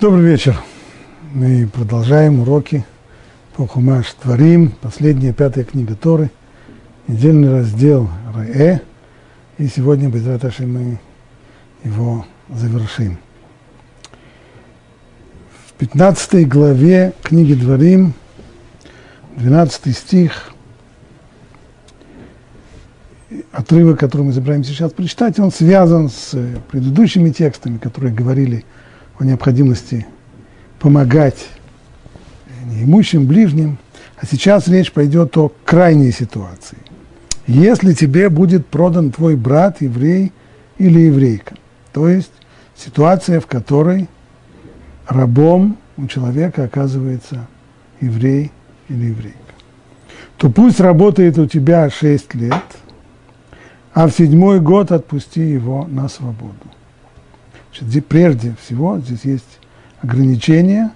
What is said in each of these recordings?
Добрый вечер. Мы продолжаем уроки по Хумаш Творим, последняя пятая книга Торы, недельный раздел Ре. И сегодня, без Раташи, мы его завершим. В 15 главе книги Дворим, 12 стих, отрывок, который мы собираемся сейчас прочитать, он связан с предыдущими текстами, которые говорили о о необходимости помогать неимущим, ближним. А сейчас речь пойдет о крайней ситуации. Если тебе будет продан твой брат, еврей или еврейка, то есть ситуация, в которой рабом у человека оказывается еврей или еврейка, то пусть работает у тебя 6 лет, а в седьмой год отпусти его на свободу. Значит, прежде всего здесь есть ограничение.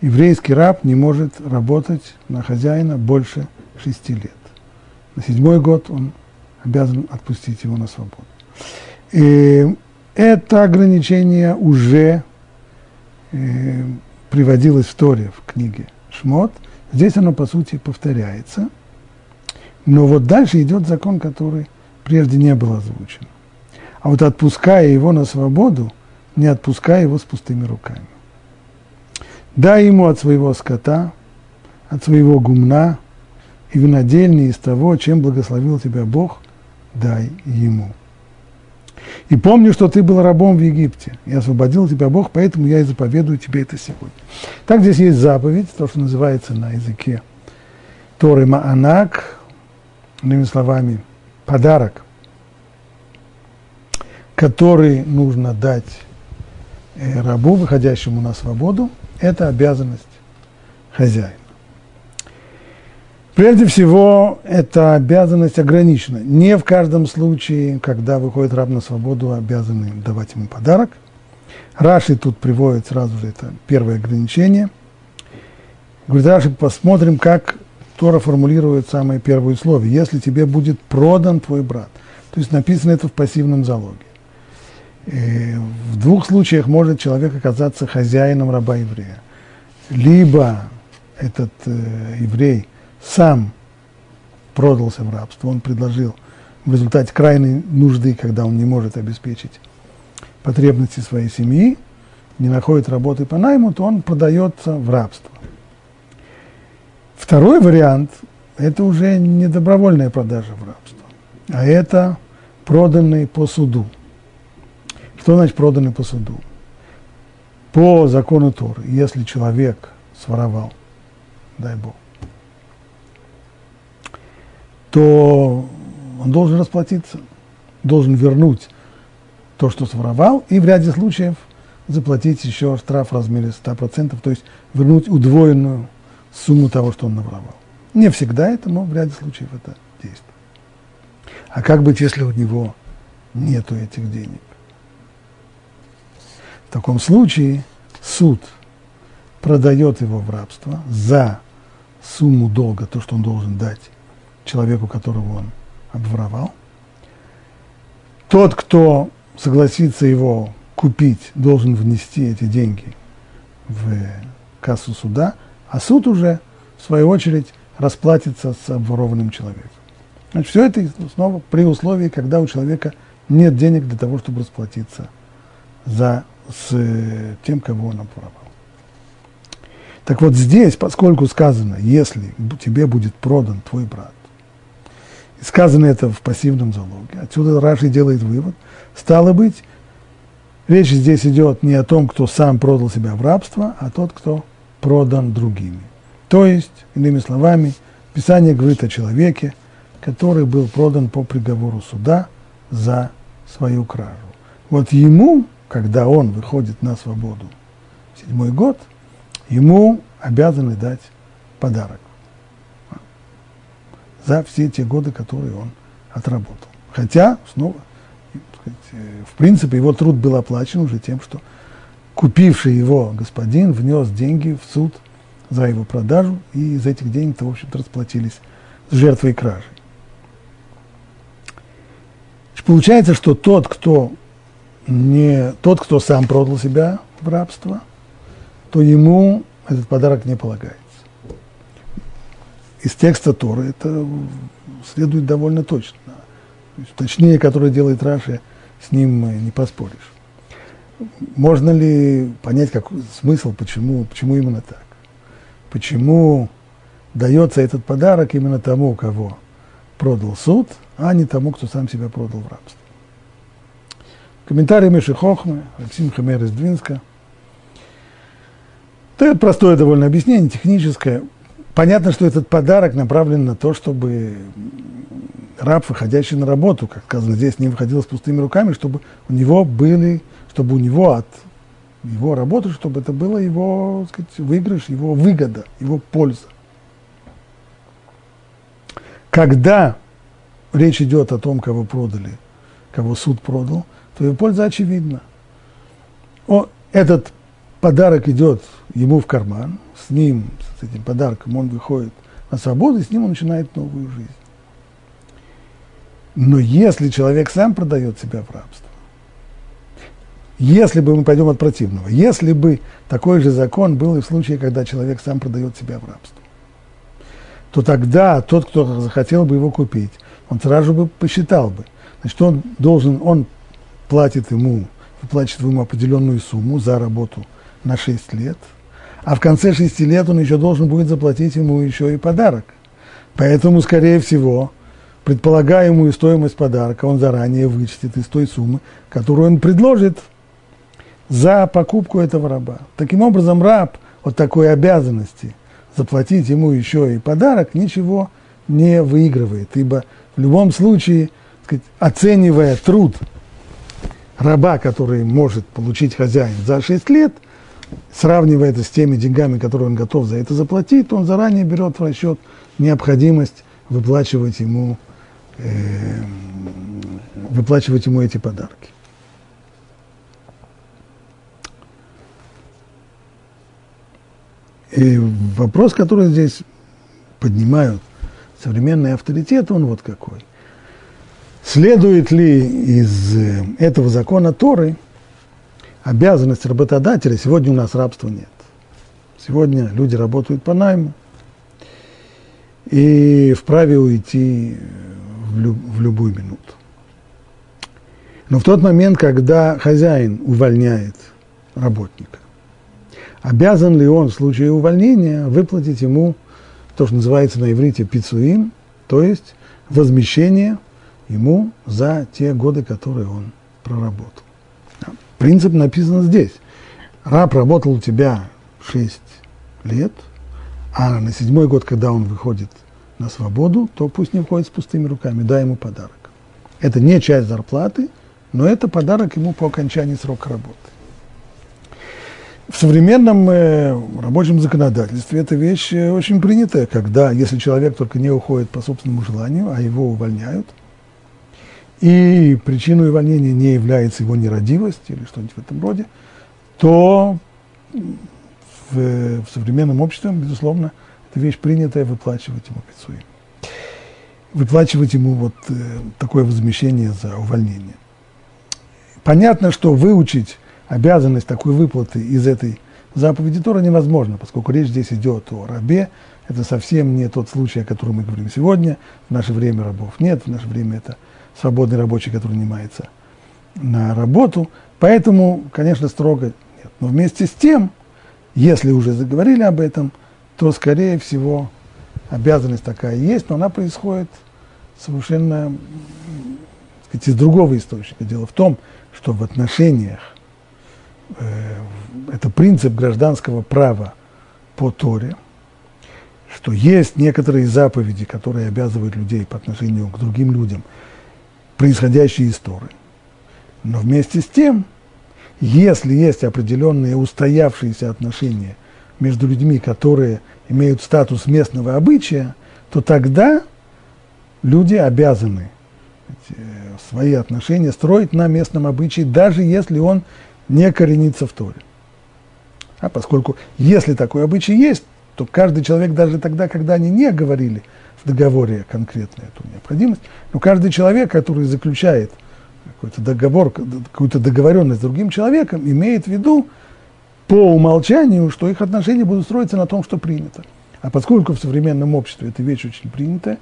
Еврейский раб не может работать на хозяина больше шести лет. На седьмой год он обязан отпустить его на свободу. И это ограничение уже э, приводилось в Торе, в книге Шмот. Здесь оно, по сути, повторяется. Но вот дальше идет закон, который прежде не был озвучен. А вот отпуская его на свободу, не отпуская его с пустыми руками. Дай ему от своего скота, от своего гумна и винодельни из того, чем благословил тебя Бог, дай ему. И помни, что ты был рабом в Египте, и освободил тебя Бог, поэтому я и заповедую тебе это сегодня. Так здесь есть заповедь, то, что называется на языке Торы Маанак, иными словами, подарок – который нужно дать э, рабу, выходящему на свободу, это обязанность хозяина. Прежде всего, эта обязанность ограничена. Не в каждом случае, когда выходит раб на свободу, обязаны давать ему подарок. Раши тут приводит сразу же это первое ограничение. Говорит, Раши, посмотрим, как Тора формулирует самое первое условие. Если тебе будет продан твой брат. То есть написано это в пассивном залоге. В двух случаях может человек оказаться хозяином раба еврея. Либо этот э, еврей сам продался в рабство, он предложил в результате крайней нужды, когда он не может обеспечить потребности своей семьи, не находит работы по найму, то он продается в рабство. Второй вариант – это уже не добровольная продажа в рабство, а это проданный по суду – что значит проданный по суду? По закону Торы, если человек своровал, дай Бог, то он должен расплатиться, должен вернуть то, что своровал, и в ряде случаев заплатить еще штраф в размере 100%, то есть вернуть удвоенную сумму того, что он наворовал. Не всегда это, но в ряде случаев это действует. А как быть, если у него нету этих денег? В таком случае суд продает его в рабство за сумму долга, то, что он должен дать человеку, которого он обворовал. Тот, кто согласится его купить, должен внести эти деньги в кассу суда, а суд уже, в свою очередь, расплатится с обворованным человеком. Значит, все это снова при условии, когда у человека нет денег для того, чтобы расплатиться за с э, тем, кого он обворовал. Так вот здесь, поскольку сказано, если тебе будет продан твой брат, и сказано это в пассивном залоге, отсюда Раши делает вывод, стало быть, речь здесь идет не о том, кто сам продал себя в рабство, а тот, кто продан другими. То есть, иными словами, Писание говорит о человеке, который был продан по приговору суда за свою кражу. Вот ему когда он выходит на свободу, седьмой год, ему обязаны дать подарок за все те годы, которые он отработал. Хотя, снова, в принципе, его труд был оплачен уже тем, что купивший его господин внес деньги в суд за его продажу, и из этих денег-то, в общем-то, расплатились с жертвой кражи. Получается, что тот, кто не тот, кто сам продал себя в рабство, то ему этот подарок не полагается. Из текста Торы это следует довольно точно. точнее, которое делает Раши, с ним не поспоришь. Можно ли понять как, смысл, почему, почему именно так? Почему дается этот подарок именно тому, кого продал суд, а не тому, кто сам себя продал в рабство? Комментарий Миши Хохмы, Алексей Хамер из Двинска. Это простое довольно объяснение, техническое. Понятно, что этот подарок направлен на то, чтобы раб, выходящий на работу, как сказано здесь, не выходил с пустыми руками, чтобы у него были, чтобы у него от его работы, чтобы это было его так сказать, выигрыш, его выгода, его польза. Когда речь идет о том, кого продали, кого суд продал, то его польза очевидна. О, этот подарок идет ему в карман, с ним, с этим подарком он выходит на свободу, и с ним он начинает новую жизнь. Но если человек сам продает себя в рабство, если бы мы пойдем от противного, если бы такой же закон был и в случае, когда человек сам продает себя в рабство, то тогда тот, кто захотел бы его купить, он сразу бы посчитал бы. Значит, он должен, он платит ему, выплачивает ему определенную сумму за работу на 6 лет, а в конце 6 лет он еще должен будет заплатить ему еще и подарок. Поэтому, скорее всего, предполагаемую стоимость подарка он заранее вычтет из той суммы, которую он предложит за покупку этого раба. Таким образом, раб от такой обязанности заплатить ему еще и подарок ничего не выигрывает, ибо в любом случае, сказать, оценивая труд раба, который может получить хозяин за 6 лет, сравнивая это с теми деньгами, которые он готов за это заплатить, он заранее берет в расчет необходимость выплачивать ему, э, выплачивать ему эти подарки. И вопрос, который здесь поднимают современные авторитеты, он вот какой. Следует ли из э, этого закона Торы обязанность работодателя, сегодня у нас рабства нет. Сегодня люди работают по найму и вправе уйти в, люб, в любую минуту. Но в тот момент, когда хозяин увольняет работника, обязан ли он в случае увольнения выплатить ему то, что называется на иврите пицуим, то есть возмещение ему за те годы, которые он проработал. Принцип написан здесь. Раб работал у тебя 6 лет, а на седьмой год, когда он выходит на свободу, то пусть не входит с пустыми руками, дай ему подарок. Это не часть зарплаты, но это подарок ему по окончании срока работы. В современном э, рабочем законодательстве эта вещь э, очень принятая, когда, если человек только не уходит по собственному желанию, а его увольняют, и причиной увольнения не является его нерадивость или что-нибудь в этом роде, то в, в современном обществе, безусловно, это вещь принятая выплачивать ему пиццуи. Выплачивать ему вот э, такое возмещение за увольнение. Понятно, что выучить обязанность такой выплаты из этой заповеди Тора невозможно, поскольку речь здесь идет о рабе. Это совсем не тот случай, о котором мы говорим сегодня. В наше время рабов нет, в наше время это свободный рабочий, который нанимается на работу. Поэтому, конечно, строго нет. Но вместе с тем, если уже заговорили об этом, то, скорее всего, обязанность такая есть, но она происходит совершенно сказать, из другого источника. Дело в том, что в отношениях Э, это принцип гражданского права по Торе, что есть некоторые заповеди, которые обязывают людей по отношению к другим людям, происходящие из Торы. Но вместе с тем, если есть определенные устоявшиеся отношения между людьми, которые имеют статус местного обычая, то тогда люди обязаны свои отношения строить на местном обычае, даже если он не коренится в Торе. А поскольку если такой обычай есть, то каждый человек, даже тогда, когда они не говорили в договоре конкретно эту необходимость, но каждый человек, который заключает какой-то договор, какую-то договоренность с другим человеком, имеет в виду по умолчанию, что их отношения будут строиться на том, что принято. А поскольку в современном обществе эта вещь очень принятая,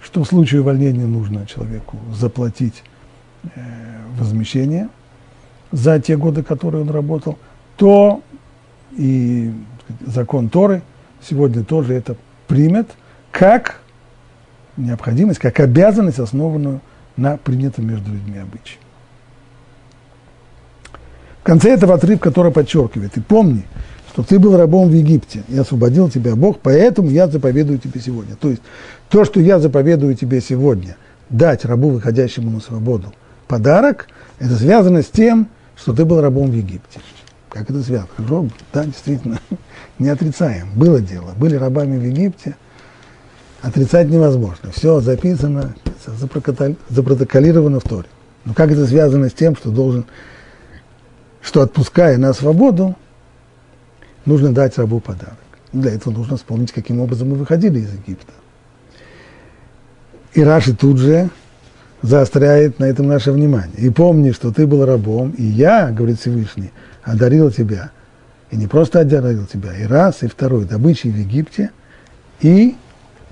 что в случае увольнения нужно человеку заплатить э, возмещение за те годы, которые он работал, то и закон Торы сегодня тоже это примет как необходимость, как обязанность, основанную на принятом между людьми обычае. В конце этого отрывка, который подчеркивает, и помни, что ты был рабом в Египте, и освободил тебя Бог, поэтому я заповедую тебе сегодня. То есть то, что я заповедую тебе сегодня, дать рабу, выходящему на свободу, подарок, это связано с тем, что ты был рабом в Египте. Как это связано? Роб, да, действительно, не отрицаем. Было дело. Были рабами в Египте. Отрицать невозможно. Все записано, запротоколировано в Торе. Но как это связано с тем, что должен что отпуская на свободу, нужно дать рабу подарок. Для этого нужно вспомнить, каким образом мы выходили из Египта. И Раши тут же заостряет на этом наше внимание. И помни, что ты был рабом, и я, говорит Всевышний, одарил тебя. И не просто одарил тебя, и раз, и второй, добычей в Египте и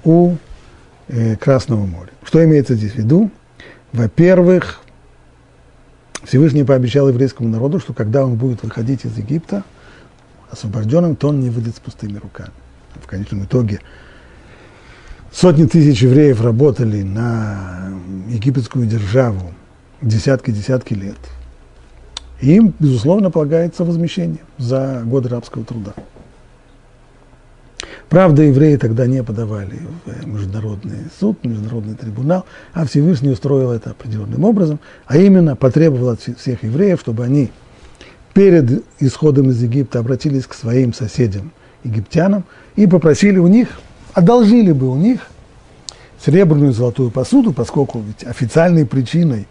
у э, Красного моря. Что имеется здесь в виду? Во-первых, Всевышний пообещал еврейскому народу, что когда он будет выходить из Египта освобожденным, то он не выйдет с пустыми руками. В конечном итоге сотни тысяч евреев работали на египетскую державу десятки-десятки лет. И им, безусловно, полагается возмещение за годы рабского труда. Правда, евреи тогда не подавали в международный суд, международный трибунал, а Всевышний устроил это определенным образом, а именно потребовал от всех евреев, чтобы они перед исходом из Египта обратились к своим соседям, египтянам, и попросили у них, одолжили бы у них серебряную золотую посуду, поскольку ведь официальной причиной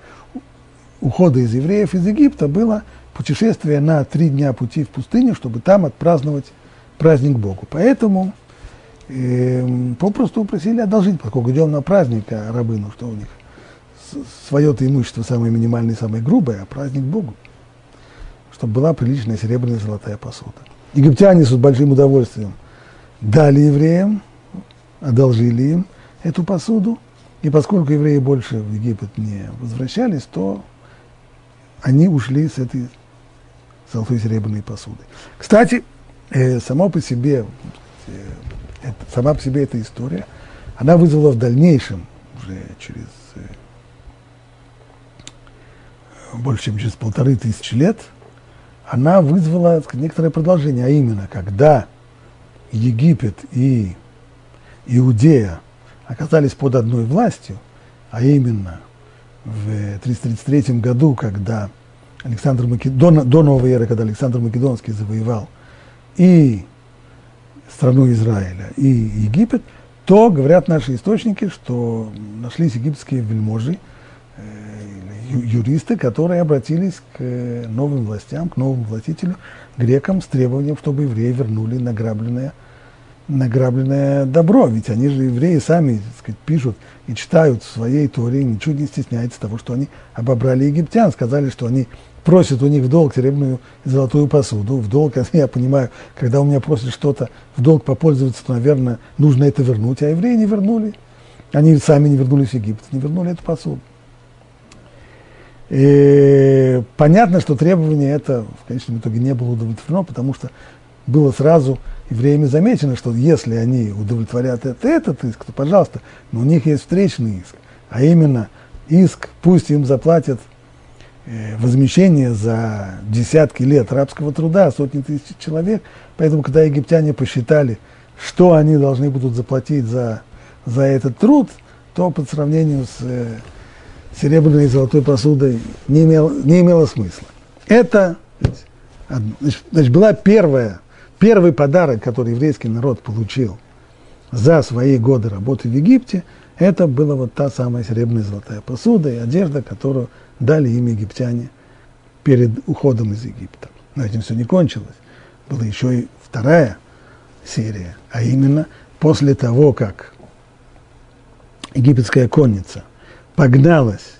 ухода из евреев из Египта было путешествие на три дня пути в пустыню, чтобы там отпраздновать праздник Богу. Поэтому и попросту просили одолжить, поскольку идем на праздник, а рабы, ну что у них, свое-то имущество самое минимальное, самое грубое, а праздник Богу, чтобы была приличная серебряная золотая посуда. Египтяне с большим удовольствием дали евреям, одолжили им эту посуду, и поскольку евреи больше в Египет не возвращались, то они ушли с этой золотой серебряной посудой. Кстати, э, само по себе э, это, сама по себе эта история, она вызвала в дальнейшем, уже через э, больше чем через полторы тысячи лет, она вызвала сказать, некоторое продолжение, а именно, когда Египет и Иудея оказались под одной властью, а именно в 333 году, когда Александр Макед... до, до новой эры, когда Александр Македонский завоевал и страну Израиля и Египет, то говорят наши источники, что нашлись египетские вельможи, э, юристы, которые обратились к новым властям, к новому властителю, грекам, с требованием, чтобы евреи вернули награбленное, награбленное добро. Ведь они же, евреи, сами так сказать, пишут и читают в своей Торе, ничего не стесняются того, что они обобрали египтян, сказали, что они просит у них в долг серебряную и золотую посуду. В долг, я понимаю, когда у меня просят что-то в долг попользоваться, то, наверное, нужно это вернуть. А евреи не вернули. Они сами не вернулись в Египет, не вернули эту посуду. И понятно, что требование это в конечном итоге не было удовлетворено, потому что было сразу евреями замечено, что если они удовлетворят это, этот иск, то, пожалуйста, но у них есть встречный иск, а именно иск, пусть им заплатят возмещение за десятки лет рабского труда, сотни тысяч человек. Поэтому, когда египтяне посчитали, что они должны будут заплатить за, за этот труд, то по сравнению с э, серебряной и золотой посудой не, имел, не имело смысла. Это значит, была первая, первый подарок, который еврейский народ получил за свои годы работы в Египте, это была вот та самая серебряная и золотая посуда и одежда, которую дали им египтяне перед уходом из Египта. Но этим все не кончилось. Была еще и вторая серия, а именно после того, как египетская конница погналась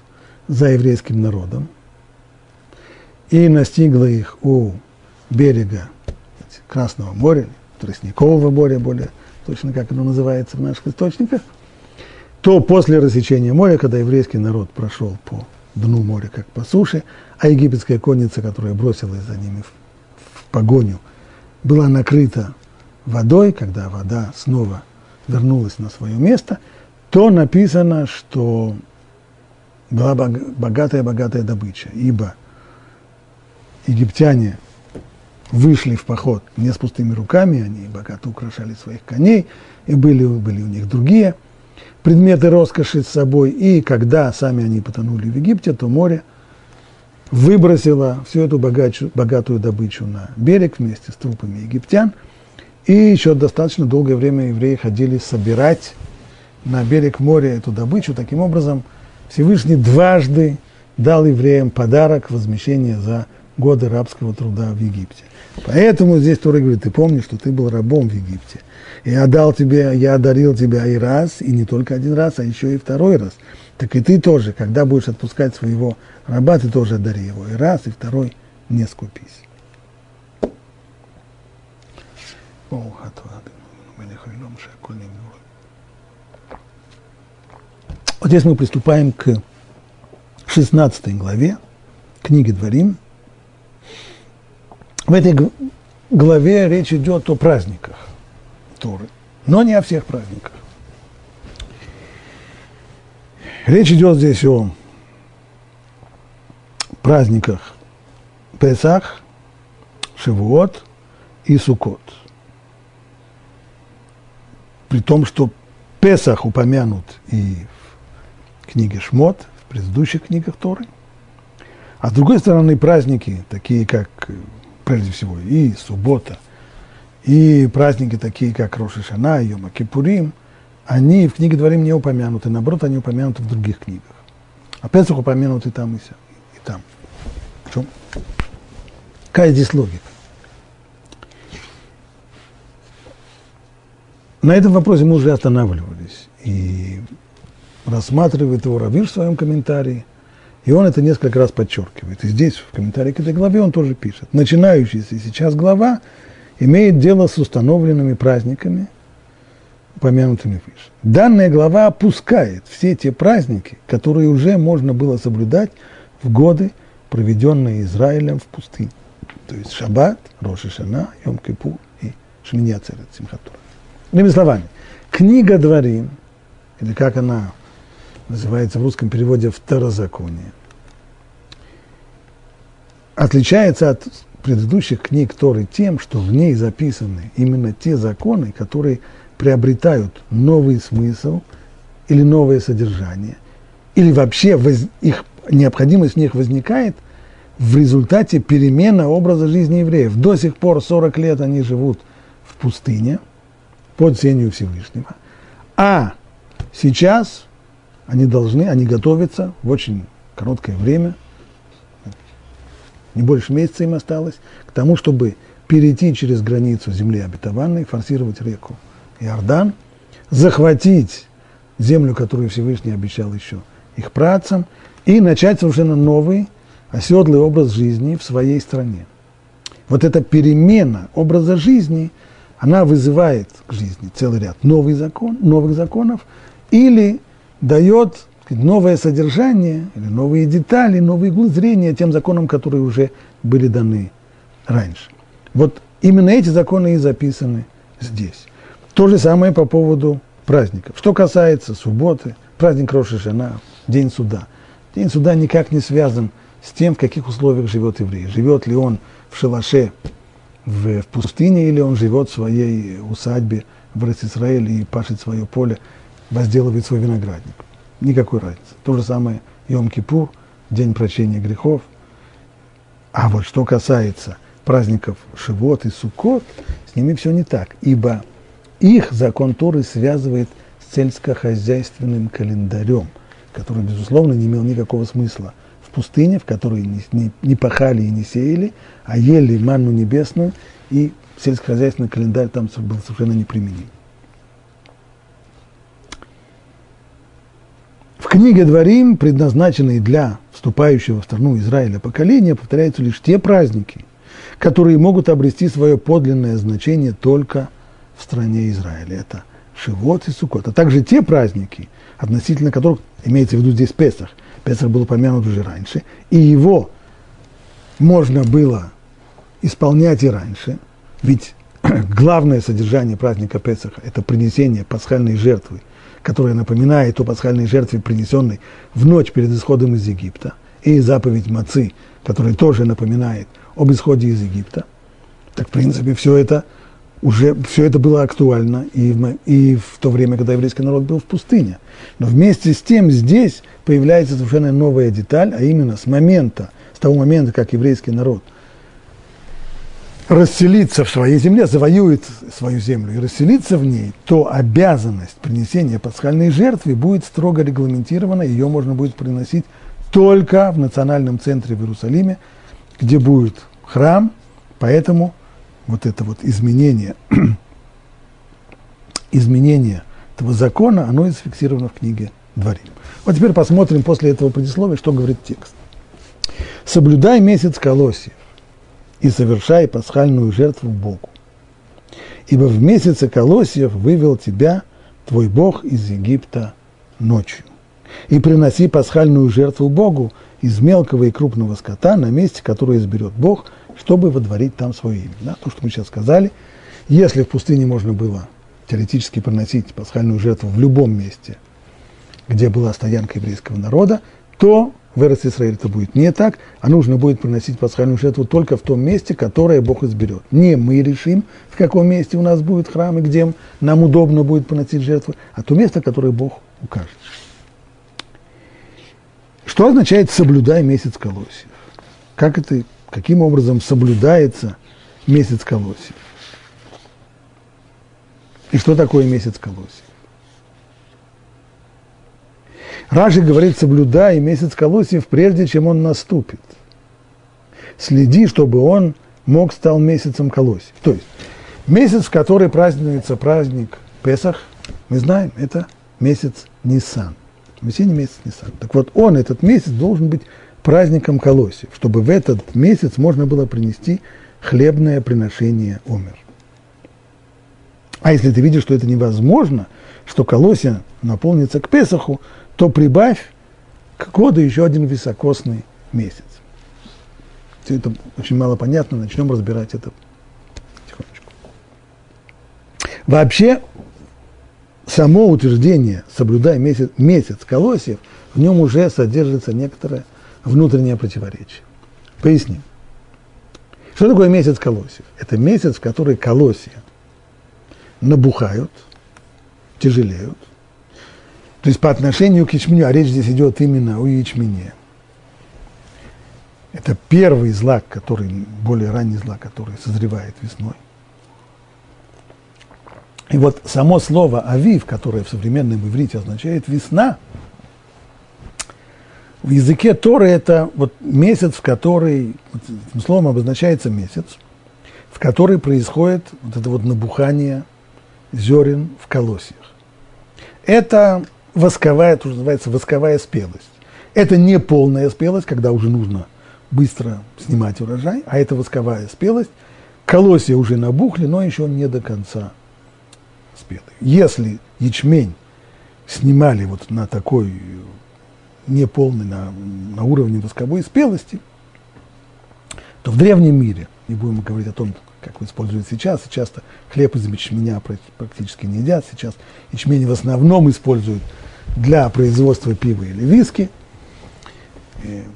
за еврейским народом и настигла их у берега Красного моря, Тростникового моря, более точно как оно называется в наших источниках, то после рассечения моря, когда еврейский народ прошел по дну моря, как по суше, а египетская конница, которая бросилась за ними в, в погоню, была накрыта водой, когда вода снова вернулась на свое место, то написано, что была богатая-богатая добыча, ибо египтяне вышли в поход не с пустыми руками, они богато украшали своих коней, и были, были у них другие предметы роскоши с собой, и когда сами они потонули в Египте, то море выбросило всю эту богачу, богатую добычу на берег вместе с трупами египтян, и еще достаточно долгое время евреи ходили собирать на берег моря эту добычу, таким образом – Всевышний дважды дал евреям подарок возмещения за годы рабского труда в Египте. Поэтому здесь Тора говорит, ты помнишь, что ты был рабом в Египте. Я дал тебе, я одарил тебя и раз, и не только один раз, а еще и второй раз. Так и ты тоже, когда будешь отпускать своего раба, ты тоже одари его и раз, и второй не скупись. Вот здесь мы приступаем к 16 главе книги Дворим. В этой главе речь идет о праздниках Торы, но не о всех праздниках. Речь идет здесь о праздниках Песах, Шивуот и Сукот. При том, что Песах упомянут и книге Шмот, в предыдущих книгах Торы. А с другой стороны, праздники, такие как, прежде всего, и суббота, и праздники, такие как Рошишана, Йома Кипурим, они в книге Дворим не упомянуты, наоборот, они упомянуты в других книгах. А Песах упомянуты там и, и там. В чем? Какая здесь логика? На этом вопросе мы уже останавливались. И рассматривает его Равиш в своем комментарии, и он это несколько раз подчеркивает. И здесь, в комментарии к этой главе, он тоже пишет. Начинающаяся сейчас глава имеет дело с установленными праздниками, упомянутыми выше. Данная глава опускает все те праздники, которые уже можно было соблюдать в годы, проведенные Израилем в пустыне. То есть Шаббат, Роша Шана, Йом Кипур и Шминя Церет Симхатура. Иными словами, книга Дворим, или как она называется в русском переводе «второзаконие». Отличается от предыдущих книг Торы тем, что в ней записаны именно те законы, которые приобретают новый смысл или новое содержание, или вообще воз, их, необходимость в них возникает в результате перемены образа жизни евреев. До сих пор 40 лет они живут в пустыне под сенью Всевышнего, а сейчас они должны, они готовятся в очень короткое время, не больше месяца им осталось, к тому, чтобы перейти через границу земли обетованной, форсировать реку Иордан, захватить землю, которую Всевышний обещал еще их працам, и начать совершенно новый, оседлый образ жизни в своей стране. Вот эта перемена образа жизни, она вызывает к жизни целый ряд новый закон, новых законов или дает новое содержание, или новые детали, новые углы зрения тем законам, которые уже были даны раньше. Вот именно эти законы и записаны здесь. То же самое по поводу праздников. Что касается субботы, праздник Роши Шана, День суда. День суда никак не связан с тем, в каких условиях живет еврей. Живет ли он в шалаше в, в пустыне, или он живет в своей усадьбе в Израиле и пашет свое поле – возделывает свой виноградник. Никакой разницы. То же самое Йом-Кипур, день прощения грехов. А вот что касается праздников Шивот и Суккот, с ними все не так, ибо их закон Торы связывает с сельскохозяйственным календарем, который, безусловно, не имел никакого смысла в пустыне, в которой не, не, не пахали и не сеяли, а ели манну небесную, и сельскохозяйственный календарь там был совершенно неприменим. В книге Дворим, предназначенной для вступающего в страну Израиля поколения, повторяются лишь те праздники, которые могут обрести свое подлинное значение только в стране Израиля. Это Шивот и Сукот, а также те праздники, относительно которых имеется в виду здесь Песах. Песах был упомянут уже раньше, и его можно было исполнять и раньше, ведь главное содержание праздника Песаха – это принесение пасхальной жертвы, которая напоминает о пасхальной жертве, принесенной в ночь перед исходом из Египта, и заповедь Мацы, которая тоже напоминает об исходе из Египта. Так, в принципе, все это уже все это было актуально и в, и в то время, когда еврейский народ был в пустыне. Но вместе с тем здесь появляется совершенно новая деталь, а именно с момента, с того момента, как еврейский народ расселится в своей земле, завоюет свою землю и расселится в ней, то обязанность принесения пасхальной жертвы будет строго регламентирована, ее можно будет приносить только в национальном центре в Иерусалиме, где будет храм, поэтому вот это вот изменение, изменение этого закона, оно и зафиксировано в книге Дворим. Вот теперь посмотрим после этого предисловия, что говорит текст. «Соблюдай месяц колосьев и совершай пасхальную жертву Богу, ибо в месяце колосьев вывел тебя твой Бог из Египта ночью. И приноси пасхальную жертву Богу из мелкого и крупного скота на месте, которое изберет Бог – чтобы водворить там свое имя. Да? То, что мы сейчас сказали, если в пустыне можно было теоретически приносить пасхальную жертву в любом месте, где была стоянка еврейского народа, то в Эрос это будет не так, а нужно будет приносить пасхальную жертву только в том месте, которое Бог изберет. Не мы решим, в каком месте у нас будет храм и где нам удобно будет приносить жертву, а то место, которое Бог укажет. Что означает «соблюдай месяц колосьев»? Как это каким образом соблюдается месяц колосьев. И что такое месяц колосьев? Ражи говорит, соблюдай месяц колосьев, прежде чем он наступит. Следи, чтобы он мог стал месяцем колосьев. То есть, месяц, в который празднуется праздник Песах, мы знаем, это месяц Нисан. Весенний месяц Нисан. Так вот, он, этот месяц, должен быть праздником колосьев, чтобы в этот месяц можно было принести хлебное приношение умер. А если ты видишь, что это невозможно, что колосья наполнится к Песаху, то прибавь к году еще один високосный месяц. Все это очень мало понятно, начнем разбирать это тихонечку. Вообще, само утверждение «соблюдай месяц, месяц колосьев», в нем уже содержится некоторое внутреннее противоречие. Поясним. Что такое месяц колосьев? Это месяц, в который колосья набухают, тяжелеют. То есть по отношению к ячменю, а речь здесь идет именно о ячмене. Это первый злак, который, более ранний злак, который созревает весной. И вот само слово «авив», которое в современном иврите означает «весна», в языке Торы это вот месяц, в который, этим словом обозначается месяц, в который происходит вот это вот набухание зерен в колосьях. Это восковая, то, что называется восковая спелость. Это не полная спелость, когда уже нужно быстро снимать урожай, а это восковая спелость. Колосья уже набухли, но еще не до конца спелые. Если ячмень снимали вот на такой неполный на, на уровне восковой спелости, то в древнем мире, не будем говорить о том, как используют сейчас, часто хлеб из ячменя практически не едят, сейчас ячмень в основном используют для производства пива или виски.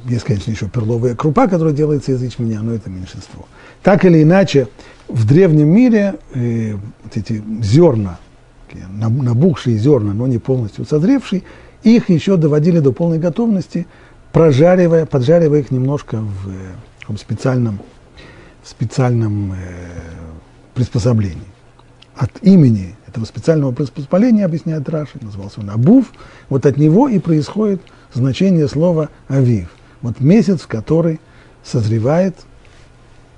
Есть, конечно, еще перловая крупа, которая делается из ячменя, но это меньшинство. Так или иначе, в древнем мире э, вот эти зерна, набухшие зерна, но не полностью созревшие, их еще доводили до полной готовности, прожаривая, поджаривая их немножко в, в специальном, в специальном э, приспособлении. От имени этого специального приспособления, объясняет Раши, назывался он Абув, вот от него и происходит значение слова Авив. Вот месяц, в который созревает,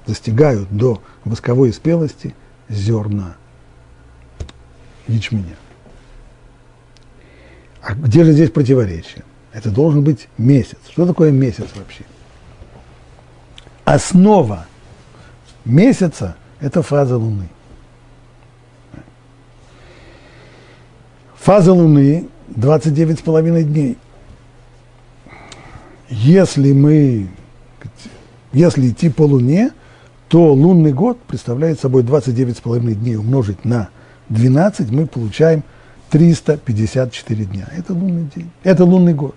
достигают до восковой спелости зерна ячменя. А где же здесь противоречие? Это должен быть месяц. Что такое месяц вообще? Основа месяца – это фаза Луны. Фаза Луны 29,5 дней. Если мы, если идти по Луне, то лунный год представляет собой 29,5 дней умножить на 12, мы получаем 354 дня. Это лунный день, это лунный год.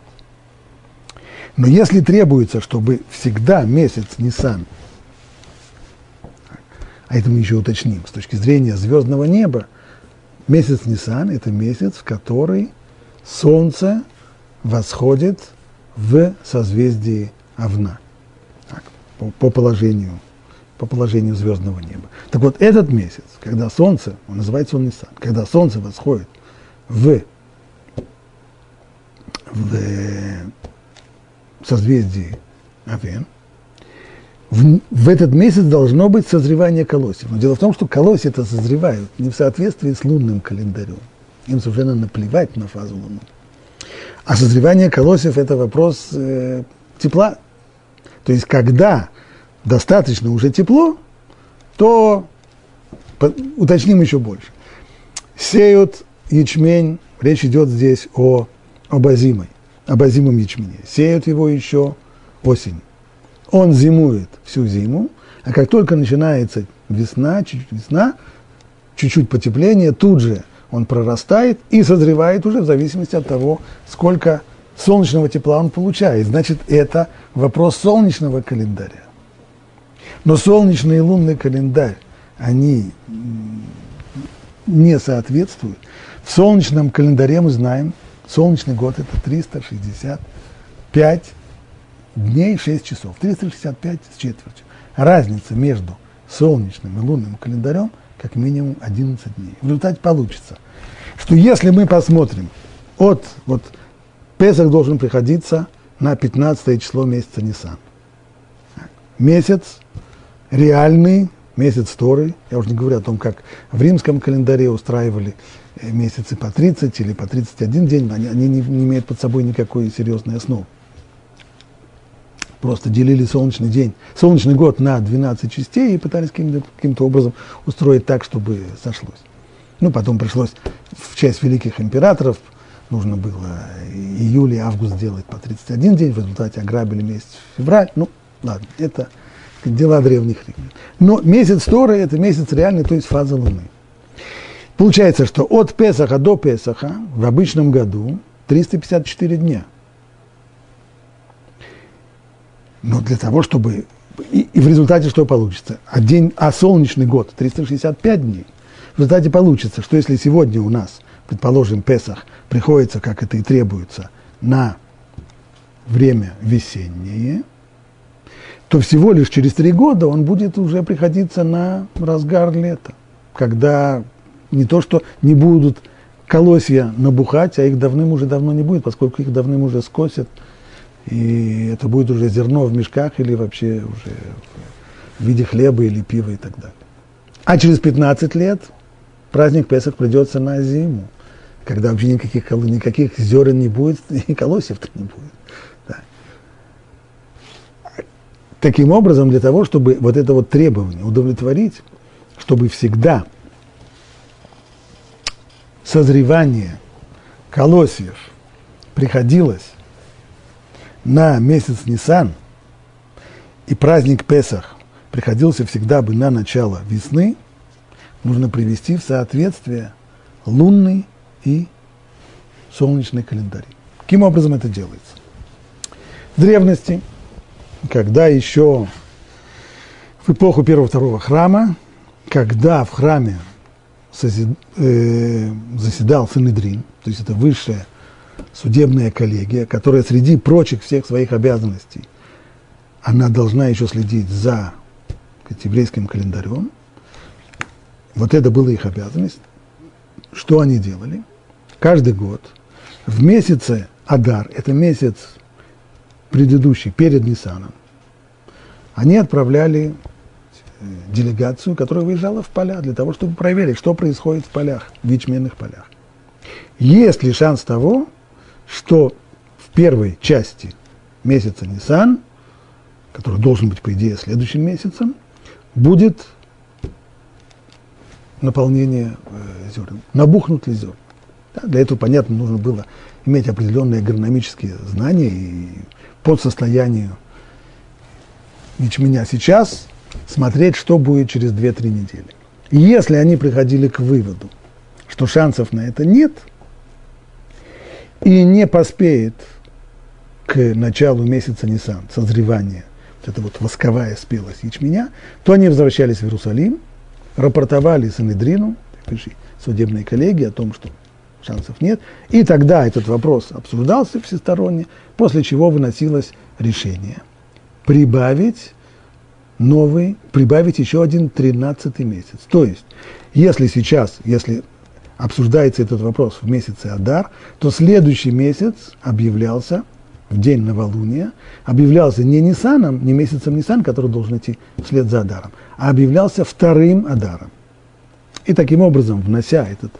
Но если требуется, чтобы всегда месяц Нисан, а это мы еще уточним, с точки зрения звездного неба, месяц Нисан – это месяц, в который Солнце восходит в созвездии Овна, так, по, по, положению, по положению звездного неба. Так вот, этот месяц, когда Солнце, он называется он Нисан, когда Солнце восходит в, в созвездии Овен, в, в этот месяц должно быть созревание колосьев. Но дело в том, что колосья это созревают не в соответствии с лунным календарем. Им совершенно наплевать на фазу Луны. А созревание колосьев – это вопрос э, тепла. То есть, когда достаточно уже тепло, то по, уточним еще больше. Сеют ячмень, речь идет здесь о, об озимой обозимом ячмене. Сеют его еще осень. Он зимует всю зиму, а как только начинается весна, чуть-чуть весна, чуть-чуть потепление, тут же он прорастает и созревает уже в зависимости от того, сколько солнечного тепла он получает. Значит, это вопрос солнечного календаря. Но солнечный и лунный календарь, они не соответствуют. В солнечном календаре мы знаем, Солнечный год – это 365 дней 6 часов. 365 с четвертью. Разница между солнечным и лунным календарем как минимум 11 дней. В результате получится, что если мы посмотрим от, вот, Песах должен приходиться на 15 число месяца Нисан. Месяц реальный, месяц Торы, я уже не говорю о том, как в римском календаре устраивали Э, месяцы по 30 или по 31 день, они, они не, не имеют под собой никакой серьезной основы. Просто делили солнечный день, солнечный год на 12 частей и пытались каким-то, каким образом устроить так, чтобы сошлось. Ну, потом пришлось в часть великих императоров, нужно было июль и август сделать по 31 день, в результате ограбили месяц февраль. Ну, ладно, это дела древних римлян. Но месяц Торы – это месяц реальный, то есть фаза Луны. Получается, что от Песаха до Песаха в обычном году 354 дня. Но для того, чтобы... И, и в результате что получится? А, день, а солнечный год 365 дней. В результате получится, что если сегодня у нас, предположим, Песах приходится, как это и требуется, на время весеннее, то всего лишь через три года он будет уже приходиться на разгар лета, когда не то, что не будут колосья набухать, а их давным уже давно не будет, поскольку их давным уже скосят, и это будет уже зерно в мешках или вообще уже в виде хлеба или пива и так далее. А через 15 лет праздник Песах придется на зиму, когда вообще никаких, никаких зерен не будет и колосьев-то не будет. Да. Таким образом, для того, чтобы вот это вот требование удовлетворить, чтобы всегда – созревание колосьев приходилось на месяц Нисан, и праздник Песах приходился всегда бы на начало весны, нужно привести в соответствие лунный и солнечный календарь. Каким образом это делается? В древности, когда еще в эпоху первого-второго храма, когда в храме Э, заседал Санедрин, то есть это высшая судебная коллегия, которая среди прочих всех своих обязанностей, она должна еще следить за сказать, еврейским календарем. Вот это была их обязанность. Что они делали? Каждый год в месяце Адар, это месяц предыдущий, перед Ниссаном, они отправляли делегацию, которая выезжала в поля для того, чтобы проверить, что происходит в полях, в ячменных полях. Есть ли шанс того, что в первой части месяца Нисан, который должен быть, по идее, следующим месяцем, будет наполнение э, зерен. Набухнут ли зерна? Да, для этого, понятно, нужно было иметь определенные агрономические знания и по состоянию ячменя сейчас смотреть, что будет через 2-3 недели. И если они приходили к выводу, что шансов на это нет, и не поспеет к началу месяца Нисан, созревания, вот эта вот восковая спелость ячменя, то они возвращались в Иерусалим, рапортовали Санедрину, судебной коллегии о том, что шансов нет. И тогда этот вопрос обсуждался всесторонне, после чего выносилось решение прибавить новый, прибавить еще один тринадцатый месяц. То есть, если сейчас, если обсуждается этот вопрос в месяце Адар, то следующий месяц объявлялся в день новолуния, объявлялся не Нисаном, не месяцем Нисан, который должен идти вслед за Адаром, а объявлялся вторым Адаром. И таким образом, внося этот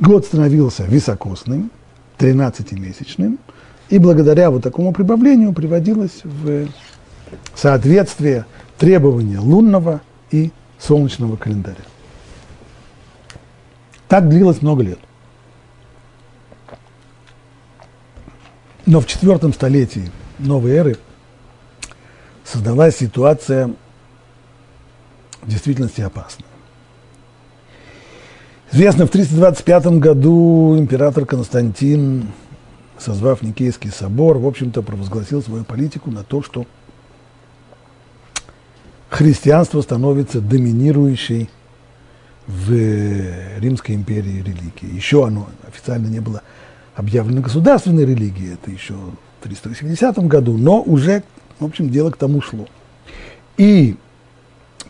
год становился високосным, 13-месячным, и благодаря вот такому прибавлению приводилось в соответствие требования лунного и солнечного календаря. Так длилось много лет. Но в четвертом столетии новой эры создалась ситуация в действительности опасная. Известно, в 325 году император Константин, созвав Никейский собор, в общем-то провозгласил свою политику на то, что христианство становится доминирующей в Римской империи религией. Еще оно официально не было объявлено государственной религией, это еще в 380 году, но уже, в общем, дело к тому шло. И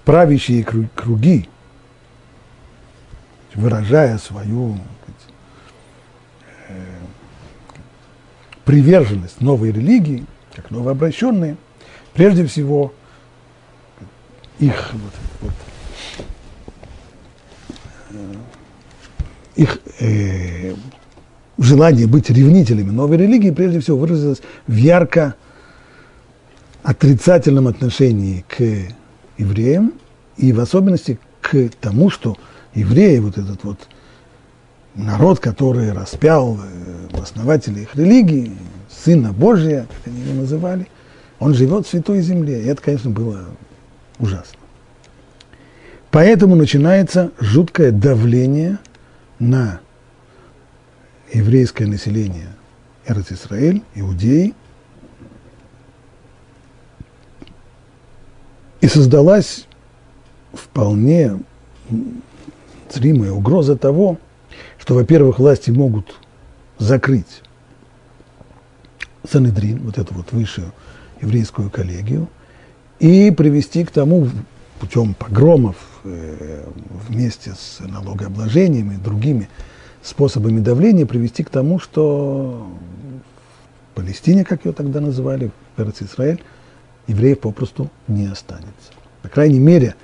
правящие круги, выражая свою э, приверженность новой религии, как новообращенные, прежде всего их, вот, их э, желание быть ревнителями новой религии прежде всего выразилось в ярко отрицательном отношении к евреям и в особенности к тому, что евреи, вот этот вот народ, который распял э, основателя их религии, Сына Божия, как они его называли, он живет в Святой Земле. И это, конечно, было ужасно. Поэтому начинается жуткое давление на еврейское население. Эрц-Исраэль, иудеи, и создалась вполне зримая угроза того, что, во-первых, власти могут закрыть Санедрин, вот эту вот высшую еврейскую коллегию, и привести к тому путем погромов э, вместе с налогообложением и другими способами давления привести к тому, что в Палестине, как ее тогда называли, в Израиль, евреев попросту не останется. По крайней мере,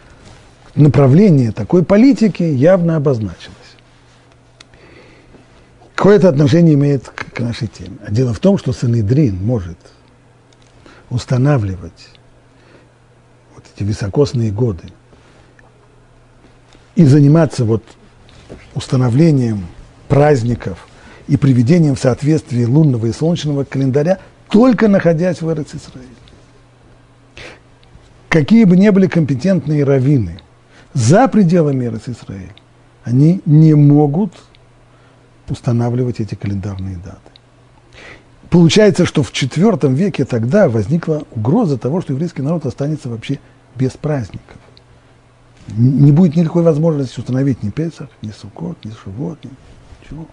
направление такой политики явно обозначилось. Какое это отношение имеет к, нашей теме? А дело в том, что Санедрин может устанавливать эти високосные годы и заниматься вот установлением праздников и приведением в соответствии лунного и солнечного календаря, только находясь в Эрец-Исраиле. Какие бы ни были компетентные раввины за пределами Эрец-Исраиля, они не могут устанавливать эти календарные даты. Получается, что в IV веке тогда возникла угроза того, что еврейский народ останется вообще без праздников. Не будет никакой возможности установить ни Песах, ни Суккот, ни Шивот, ни чего.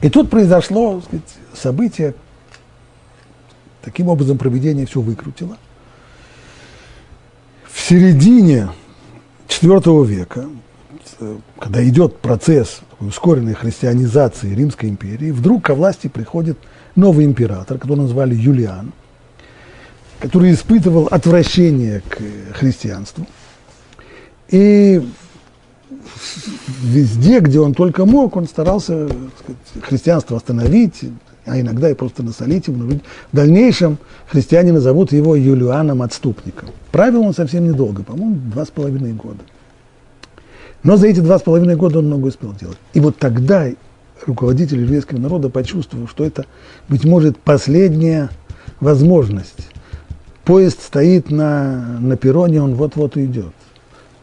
И тут произошло сказать, событие, таким образом проведение все выкрутило. В середине IV века, когда идет процесс ускоренной христианизации Римской империи, вдруг ко власти приходит новый император, которого назвали Юлиан, который испытывал отвращение к христианству. И везде, где он только мог, он старался сказать, христианство остановить, а иногда и просто насолить ему. В дальнейшем христиане назовут его Юлианом Отступником. Правил он совсем недолго, по-моему, два с половиной года. Но за эти два с половиной года он много успел делать. И вот тогда руководитель еврейского народа почувствовал, что это, быть может, последняя возможность. Поезд стоит на, на перроне, он вот-вот уйдет.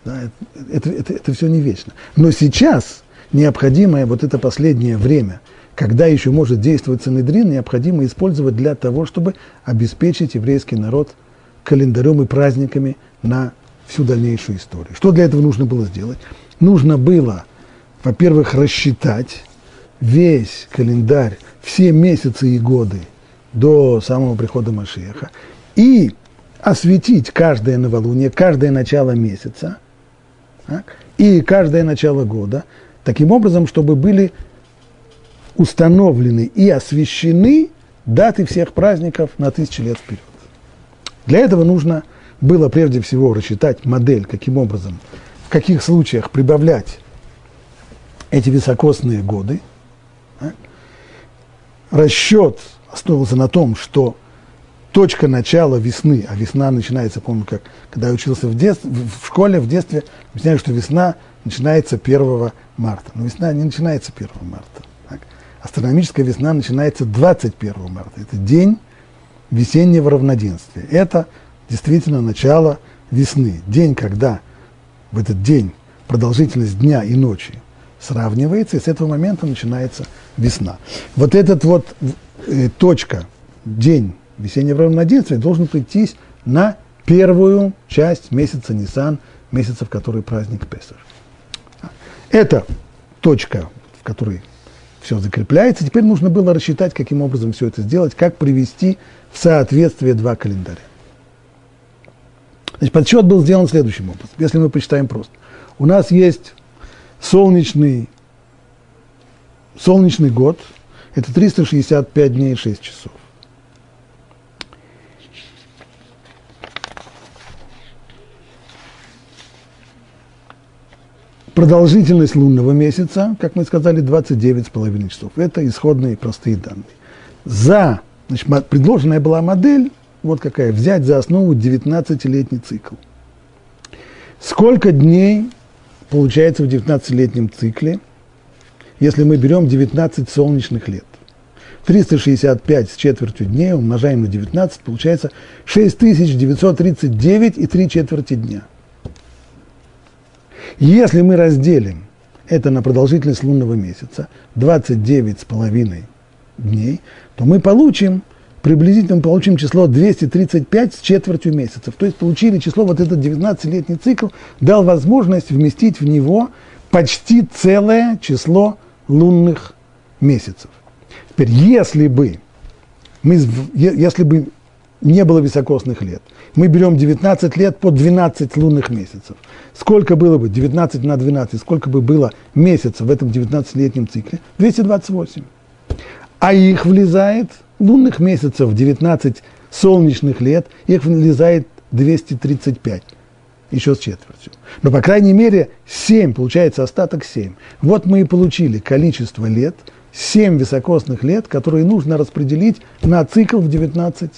Да, это, это, это все не вечно. Но сейчас необходимое вот это последнее время, когда еще может действовать Санедрин, необходимо использовать для того, чтобы обеспечить еврейский народ календарем и праздниками на всю дальнейшую историю. Что для этого нужно было сделать? Нужно было, во-первых, рассчитать весь календарь, все месяцы и годы до самого прихода Машеха и осветить каждое новолуние, каждое начало месяца так, и каждое начало года – таким образом, чтобы были установлены и освящены даты всех праздников на тысячи лет вперед. Для этого нужно было прежде всего рассчитать модель, каким образом, в каких случаях прибавлять эти високосные годы. Расчет основывался на том, что точка начала весны, а весна начинается, помню, как когда я учился в, детстве, в школе, в детстве, объясняю, что весна начинается 1 марта. Но весна не начинается 1 марта. Так? Астрономическая весна начинается 21 марта. Это день весеннего равноденствия. Это действительно начало весны. День, когда в этот день продолжительность дня и ночи сравнивается, и с этого момента начинается весна. Вот этот вот э, точка, день весеннего равноденствия должен прийтись на первую часть месяца Нисан, месяца, в который праздник Песах. Это точка, в которой все закрепляется. Теперь нужно было рассчитать, каким образом все это сделать, как привести в соответствие два календаря. Значит, подсчет был сделан следующим образом, если мы посчитаем просто. У нас есть солнечный, солнечный год, это 365 дней и 6 часов. Продолжительность лунного месяца, как мы сказали, 29,5 часов. Это исходные простые данные. За, значит, предложенная была модель, вот какая, взять за основу 19-летний цикл. Сколько дней получается в 19-летнем цикле, если мы берем 19 солнечных лет? 365 с четвертью дней умножаем на 19, получается 6939 и 3 четверти дня – если мы разделим это на продолжительность лунного месяца, 29,5 дней, то мы получим, приблизительно получим число 235 с четвертью месяцев. То есть получили число, вот этот 19-летний цикл дал возможность вместить в него почти целое число лунных месяцев. Теперь, если бы, мы, если бы не было високосных лет. Мы берем 19 лет по 12 лунных месяцев. Сколько было бы 19 на 12, сколько бы было месяцев в этом 19-летнем цикле? 228. А их влезает, лунных месяцев 19 солнечных лет, их влезает 235, еще с четвертью. Но, по крайней мере, 7, получается остаток 7. Вот мы и получили количество лет, 7 високосных лет, которые нужно распределить на цикл в 19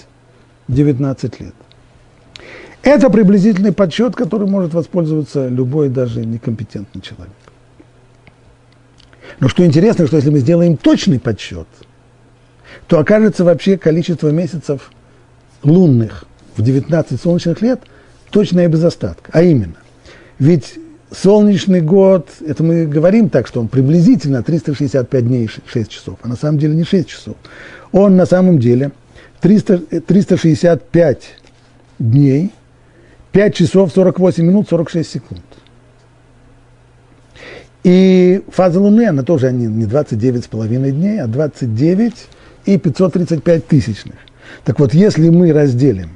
19 лет. Это приблизительный подсчет, который может воспользоваться любой даже некомпетентный человек. Но что интересно, что если мы сделаем точный подсчет, то окажется вообще количество месяцев лунных в 19 солнечных лет точное без остатка. А именно, ведь солнечный год, это мы говорим так, что он приблизительно 365 дней и 6 часов, а на самом деле не 6 часов. Он на самом деле 300, 365 дней, 5 часов 48 минут 46 секунд. И фаза Луны, она тоже не 29,5 дней, а 29 и 535 тысячных. Так вот, если мы разделим,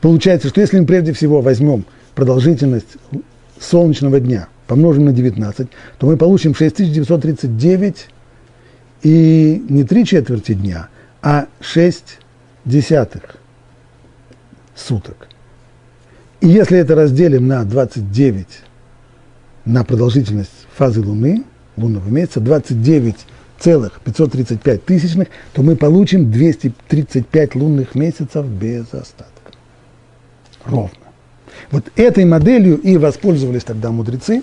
получается, что если мы прежде всего возьмем продолжительность солнечного дня, помножим на 19, то мы получим 6939 и не три четверти дня, а 6 десятых суток. И если это разделим на 29, на продолжительность фазы Луны, лунного месяца, 29 целых 535 тысячных, то мы получим 235 лунных месяцев без остатка. Ровно. Вот этой моделью и воспользовались тогда мудрецы,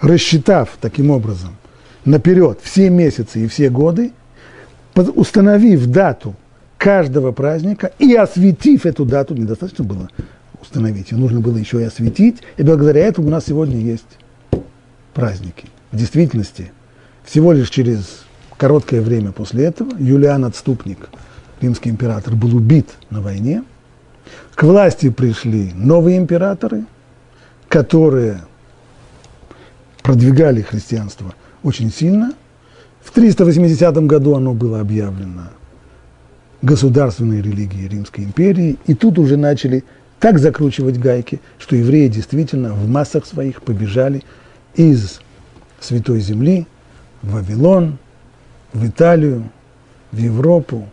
рассчитав таким образом наперед все месяцы и все годы, установив дату каждого праздника и осветив эту дату, недостаточно было установить, ее нужно было еще и осветить, и благодаря этому у нас сегодня есть праздники. В действительности, всего лишь через короткое время после этого Юлиан Отступник, римский император, был убит на войне. К власти пришли новые императоры, которые продвигали христианство очень сильно. В 380 году оно было объявлено государственной религией Римской империи, и тут уже начали так закручивать гайки, что евреи действительно в массах своих побежали из Святой Земли в Вавилон, в Италию, в Европу,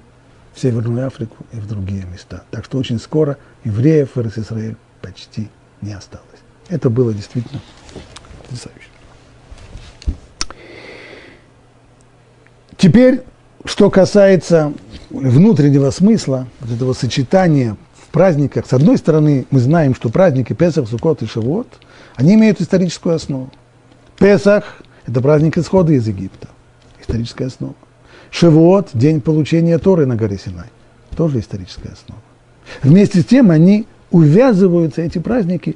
в Северную Африку и в другие места. Так что очень скоро евреев в Израиль почти не осталось. Это было действительно потрясающе. Теперь, что касается внутреннего смысла вот этого сочетания праздниках. С одной стороны, мы знаем, что праздники Песах, Сукот и Шавуот, они имеют историческую основу. Песах – это праздник исхода из Египта, историческая основа. Шавуот – день получения Торы на горе Синай, тоже историческая основа. Вместе с тем они увязываются, эти праздники,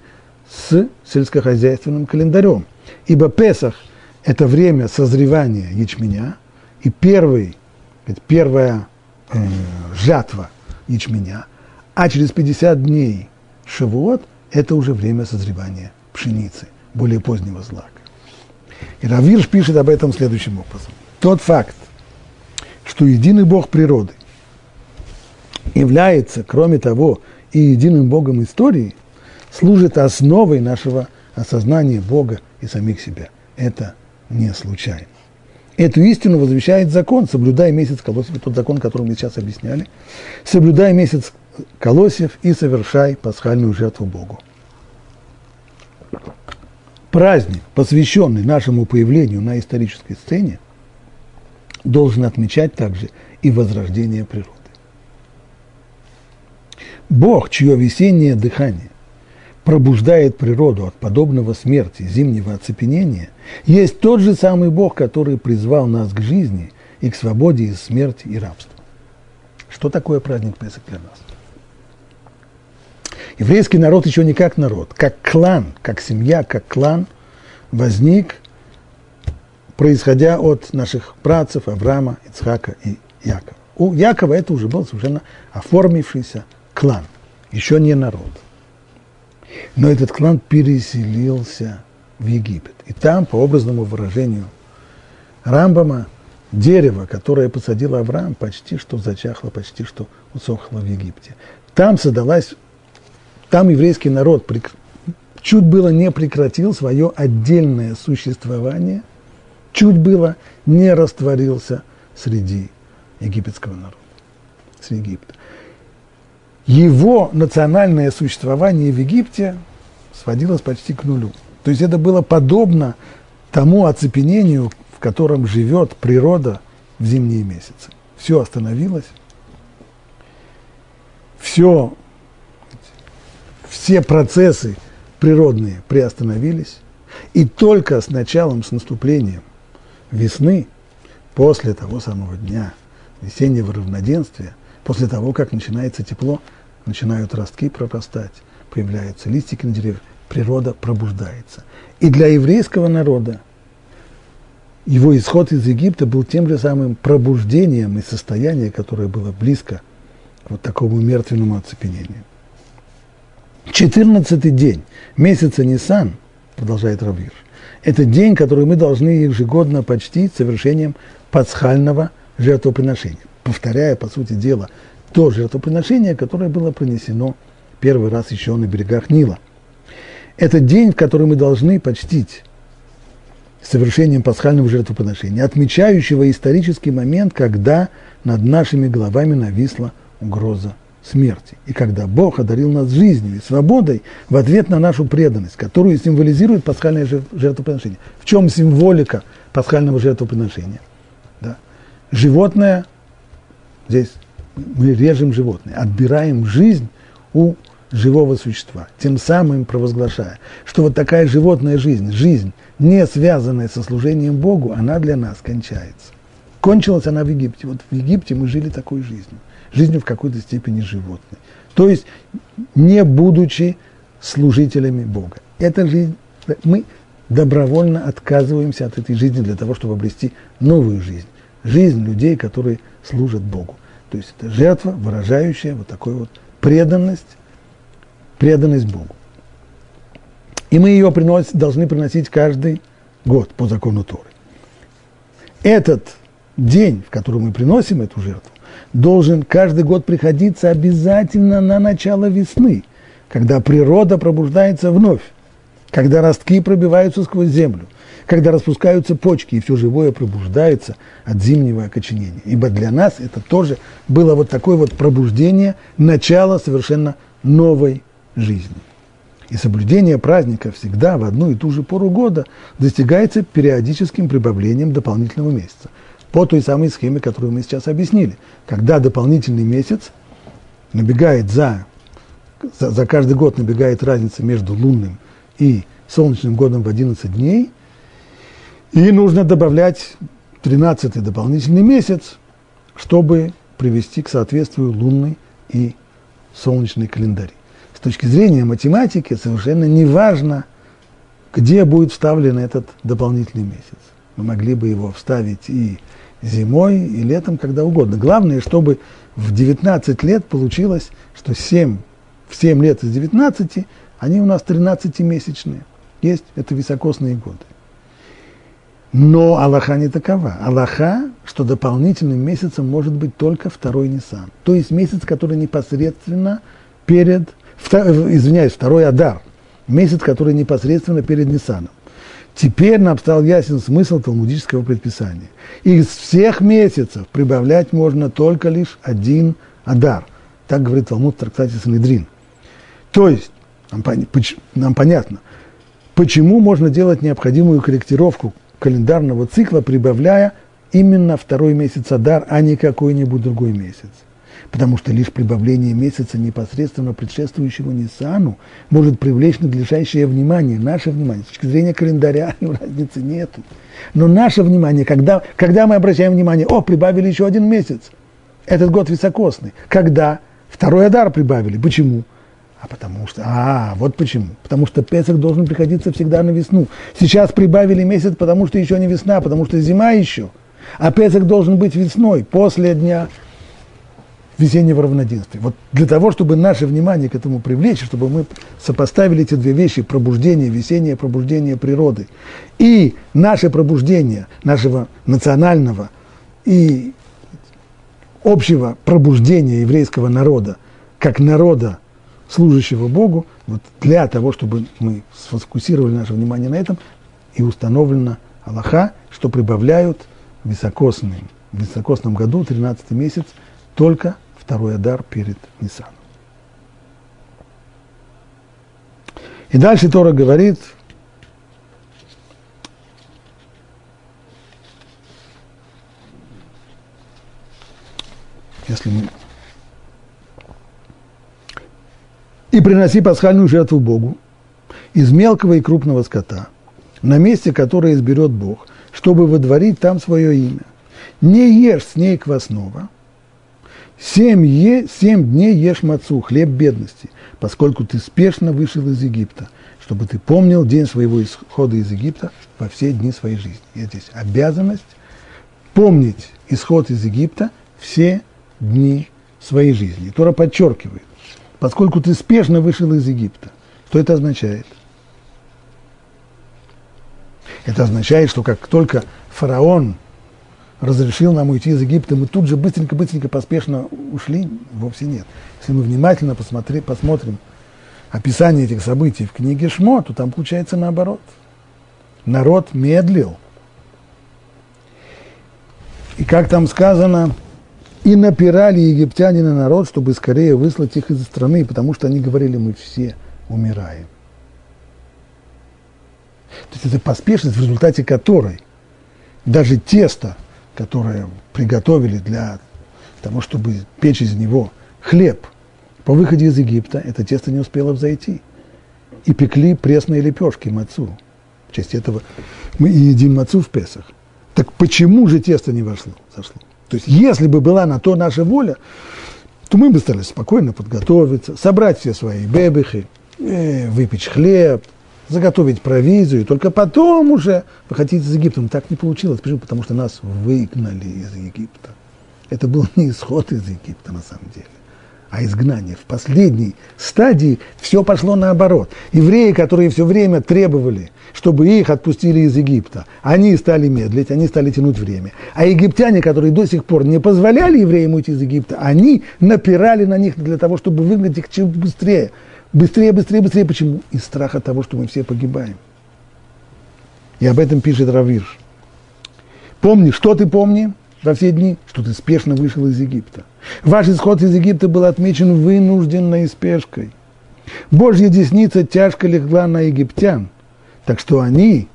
с сельскохозяйственным календарем. Ибо Песах – это время созревания ячменя, и первый, первая э, жатва ячменя, а через 50 дней шавуот – это уже время созревания пшеницы, более позднего злака. И Равирш пишет об этом следующим образом. Тот факт, что единый Бог природы является, кроме того, и единым Богом истории, служит основой нашего осознания Бога и самих себя. Это не случайно. Эту истину возвещает закон, соблюдай месяц колосьев, тот закон, который мы сейчас объясняли, соблюдай месяц колосьев и совершай пасхальную жертву Богу. Праздник, посвященный нашему появлению на исторической сцене, должен отмечать также и возрождение природы. Бог, чье весеннее дыхание пробуждает природу от подобного смерти, зимнего оцепенения, есть тот же самый Бог, который призвал нас к жизни и к свободе из смерти и рабства. Что такое праздник Песах для нас? Еврейский народ еще не как народ, как клан, как семья, как клан возник, происходя от наших працев Авраама, Ицхака и Якова. У Якова это уже был совершенно оформившийся клан, еще не народ – но этот клан переселился в Египет. И там, по образному выражению Рамбама, дерево, которое посадил Авраам, почти что зачахло, почти что усохло в Египте. Там создалась, там еврейский народ чуть было не прекратил свое отдельное существование, чуть было не растворился среди египетского народа, с Египта его национальное существование в Египте сводилось почти к нулю. То есть это было подобно тому оцепенению, в котором живет природа в зимние месяцы. Все остановилось, все, все процессы природные приостановились, и только с началом, с наступлением весны, после того самого дня весеннего равноденствия, после того, как начинается тепло, начинают ростки прорастать, появляются листики на деревьях, природа пробуждается. И для еврейского народа его исход из Египта был тем же самым пробуждением и состоянием, которое было близко к вот такому мертвенному оцепенению. Четырнадцатый день месяца Нисан, продолжает Равир, это день, который мы должны ежегодно почтить совершением пасхального жертвоприношения. Повторяя, по сути дела, то жертвоприношение, которое было принесено первый раз еще на берегах Нила. Это день, в который мы должны почтить совершением пасхального жертвоприношения, отмечающего исторический момент, когда над нашими головами нависла угроза смерти. И когда Бог одарил нас жизнью и свободой в ответ на нашу преданность, которую символизирует пасхальное жертвоприношение. В чем символика пасхального жертвоприношения? животное, здесь мы режем животное, отбираем жизнь у живого существа, тем самым провозглашая, что вот такая животная жизнь, жизнь, не связанная со служением Богу, она для нас кончается. Кончилась она в Египте. Вот в Египте мы жили такой жизнью, жизнью в какой-то степени животной. То есть, не будучи служителями Бога. Эта жизнь, мы добровольно отказываемся от этой жизни для того, чтобы обрести новую жизнь. Жизнь людей, которые служат Богу. То есть это жертва, выражающая вот такую вот преданность, преданность Богу. И мы ее приносим, должны приносить каждый год по закону Торы. Этот день, в который мы приносим эту жертву, должен каждый год приходиться обязательно на начало весны, когда природа пробуждается вновь, когда ростки пробиваются сквозь землю, когда распускаются почки, и все живое пробуждается от зимнего окоченения. Ибо для нас это тоже было вот такое вот пробуждение, начало совершенно новой жизни. И соблюдение праздника всегда в одну и ту же пору года достигается периодическим прибавлением дополнительного месяца. По той самой схеме, которую мы сейчас объяснили. Когда дополнительный месяц набегает за, за, за каждый год набегает разница между лунным и солнечным годом в 11 дней, и нужно добавлять 13 дополнительный месяц, чтобы привести к соответствию лунный и солнечный календарь. С точки зрения математики совершенно не важно, где будет вставлен этот дополнительный месяц. Мы могли бы его вставить и зимой, и летом, когда угодно. Главное, чтобы в 19 лет получилось, что 7, в 7 лет из 19 они у нас 13-месячные. Есть, это високосные годы. Но Аллаха не такова. Аллаха, что дополнительным месяцем может быть только второй Нисан. То есть месяц, который непосредственно перед, извиняюсь, второй Адар. Месяц, который непосредственно перед Нисаном. Теперь нам стал ясен смысл талмудического предписания. Из всех месяцев прибавлять можно только лишь один Адар. Так говорит Талмуд в трактате Санедрин. То есть, нам, нам понятно, почему можно делать необходимую корректировку календарного цикла, прибавляя именно второй месяц Адар, а не какой-нибудь другой месяц. Потому что лишь прибавление месяца непосредственно предшествующего Нисану может привлечь надлежащее внимание, наше внимание. С точки зрения календаря разницы нет. Но наше внимание, когда, когда мы обращаем внимание, о, прибавили еще один месяц, этот год високосный. Когда? Второй Адар прибавили. Почему? А потому что, а, вот почему. Потому что Песах должен приходиться всегда на весну. Сейчас прибавили месяц, потому что еще не весна, потому что зима еще. А Песах должен быть весной, после дня весеннего равноденствия. Вот для того, чтобы наше внимание к этому привлечь, чтобы мы сопоставили эти две вещи, пробуждение, весеннее пробуждение природы, и наше пробуждение нашего национального и общего пробуждения еврейского народа, как народа, служащего Богу, вот для того, чтобы мы сфокусировали наше внимание на этом, и установлено Аллаха, что прибавляют в в високосном году, 13 месяц, только второй Адар перед Нисаном. И дальше Тора говорит, если мы и приноси пасхальную жертву Богу из мелкого и крупного скота, на месте, которое изберет Бог, чтобы водворить там свое имя. Не ешь с ней квасного. Семь, е, семь дней ешь мацу, хлеб бедности, поскольку ты спешно вышел из Египта, чтобы ты помнил день своего исхода из Египта во все дни своей жизни. И здесь обязанность помнить исход из Египта все дни своей жизни. Тора подчеркивает, поскольку ты спешно вышел из Египта. Что это означает? Это означает, что как только фараон разрешил нам уйти из Египта, мы тут же быстренько-быстренько поспешно ушли? Вовсе нет. Если мы внимательно посмотри, посмотрим описание этих событий в книге Шмо, то там получается наоборот. Народ медлил. И как там сказано, и напирали египтяне на народ, чтобы скорее выслать их из страны, потому что они говорили, мы все умираем. То есть это поспешность, в результате которой даже тесто, которое приготовили для того, чтобы печь из него хлеб, по выходе из Египта это тесто не успело взойти. И пекли пресные лепешки мацу. В честь этого мы и едим мацу в Песах. Так почему же тесто не вошло, зашло? То есть, если бы была на то наша воля, то мы бы стали спокойно подготовиться, собрать все свои бебехи, э, выпечь хлеб, заготовить провизию, и только потом уже выходить из Египта. Но так не получилось. Почему? Потому что нас выгнали из Египта. Это был не исход из Египта на самом деле а изгнание. В последней стадии все пошло наоборот. Евреи, которые все время требовали, чтобы их отпустили из Египта, они стали медлить, они стали тянуть время. А египтяне, которые до сих пор не позволяли евреям уйти из Египта, они напирали на них для того, чтобы выгнать их чем быстрее. Быстрее, быстрее, быстрее. Почему? Из страха того, что мы все погибаем. И об этом пишет Равирш. Помни, что ты помни во все дни, что ты спешно вышел из Египта. Ваш исход из Египта был отмечен вынужденной спешкой. Божья десница тяжко легла на египтян, так что они,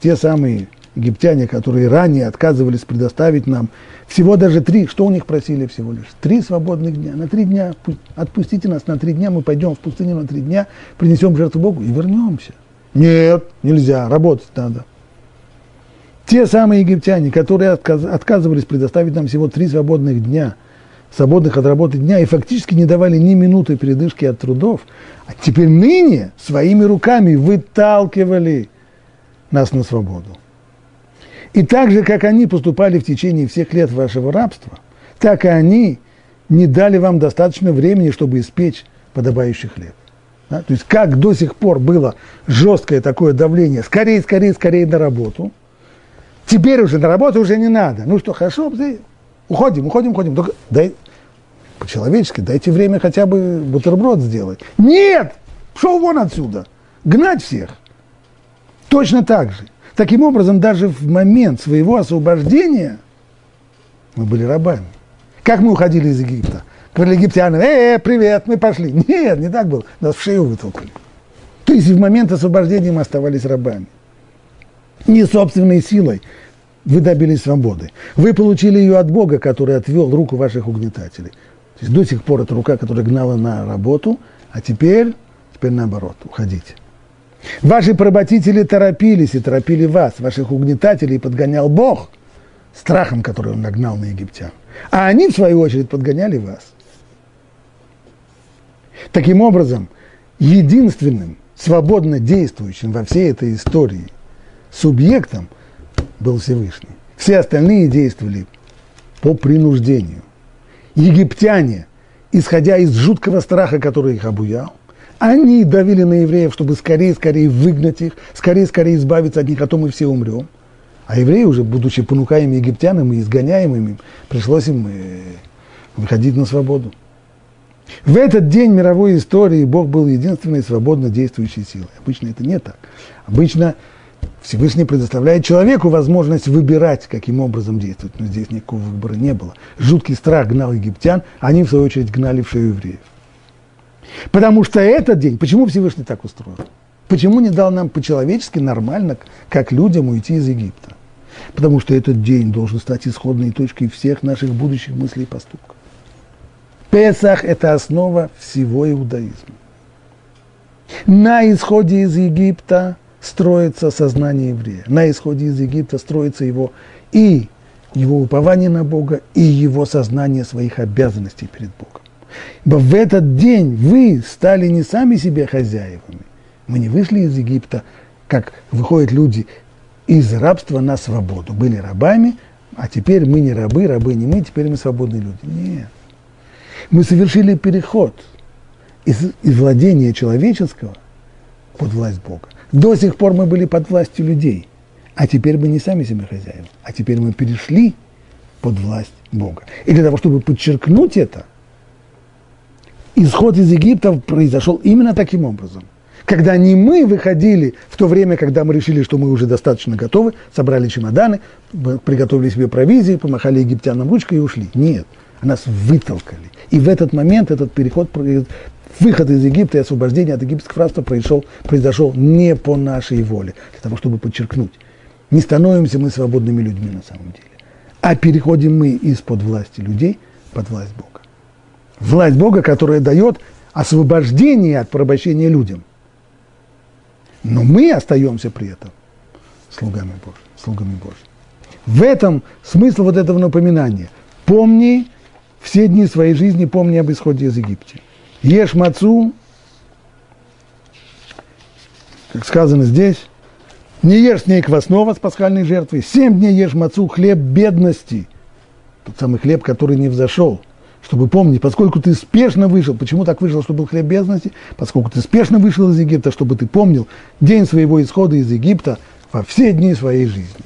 те самые египтяне, которые ранее отказывались предоставить нам всего даже три, что у них просили всего лишь? Три свободных дня. На три дня отпустите нас, на три дня мы пойдем в пустыню на три дня, принесем жертву Богу и вернемся. Нет, нельзя, работать надо. Те самые египтяне, которые отказывались предоставить нам всего три свободных дня – свободных от работы дня и фактически не давали ни минуты передышки от трудов, а теперь ныне своими руками выталкивали нас на свободу. И так же, как они поступали в течение всех лет вашего рабства, так и они не дали вам достаточно времени, чтобы испечь подобающий хлеб. Да? То есть как до сих пор было жесткое такое давление, скорее, скорее, скорее на работу, теперь уже на работу уже не надо. Ну что, хорошо, уходим, уходим, уходим. Только дай, по-человечески, дайте время хотя бы бутерброд сделать. Нет! Пошел вон отсюда. Гнать всех. Точно так же. Таким образом, даже в момент своего освобождения мы были рабами. Как мы уходили из Египта? Говорили египтянам, э, э, привет, мы пошли. Нет, не так было. Нас в шею вытолкали. То есть в момент освобождения мы оставались рабами. Не собственной силой вы добились свободы. Вы получили ее от Бога, который отвел руку ваших угнетателей. То есть до сих пор это рука, которая гнала на работу, а теперь, теперь наоборот, уходите. Ваши поработители торопились и торопили вас, ваших угнетателей подгонял Бог страхом, который он нагнал на египтян. А они, в свою очередь, подгоняли вас. Таким образом, единственным свободно действующим во всей этой истории субъектом был Всевышний. Все остальные действовали по принуждению египтяне, исходя из жуткого страха, который их обуял, они давили на евреев, чтобы скорее-скорее выгнать их, скорее-скорее избавиться от них, а то мы все умрем. А евреи уже, будучи понукаемыми египтянами и изгоняемыми, пришлось им э, выходить на свободу. В этот день мировой истории Бог был единственной свободно действующей силой. Обычно это не так. Обычно Всевышний предоставляет человеку возможность выбирать, каким образом действовать. Но здесь никакого выбора не было. Жуткий страх гнал египтян, а они, в свою очередь, гнали в шею евреев. Потому что этот день, почему Всевышний так устроил? Почему не дал нам по-человечески нормально, как людям, уйти из Египта? Потому что этот день должен стать исходной точкой всех наших будущих мыслей и поступков. Песах – это основа всего иудаизма. На исходе из Египта – строится сознание еврея. На исходе из Египта строится его и его упование на Бога, и его сознание своих обязанностей перед Богом. Ибо в этот день вы стали не сами себе хозяевами. Мы не вышли из Египта, как выходят люди из рабства на свободу. Были рабами, а теперь мы не рабы, рабы не мы, теперь мы свободные люди. Нет. Мы совершили переход из, из владения человеческого под власть Бога. До сих пор мы были под властью людей, а теперь мы не сами себе хозяева, а теперь мы перешли под власть Бога. И для того, чтобы подчеркнуть это, исход из Египта произошел именно таким образом. Когда не мы выходили в то время, когда мы решили, что мы уже достаточно готовы, собрали чемоданы, приготовили себе провизии, помахали египтянам ручкой и ушли. Нет, нас вытолкали. И в этот момент этот переход выход из Египта и освобождение от египетского рабства произошел, произошел не по нашей воле, для того, чтобы подчеркнуть. Не становимся мы свободными людьми на самом деле. а переходим мы из-под власти людей под власть Бога. Власть Бога, которая дает освобождение от порабощения людям. Но мы остаемся при этом слугами Божьими. Слугами Божьими. В этом смысл вот этого напоминания. Помни все дни своей жизни, помни об исходе из Египта. Ешь мацу, как сказано здесь, не ешь с ней квасного с пасхальной жертвой, семь дней ешь мацу, хлеб бедности, тот самый хлеб, который не взошел, чтобы помнить, поскольку ты спешно вышел, почему так вышел, чтобы был хлеб бедности, поскольку ты спешно вышел из Египта, чтобы ты помнил день своего исхода из Египта во все дни своей жизни.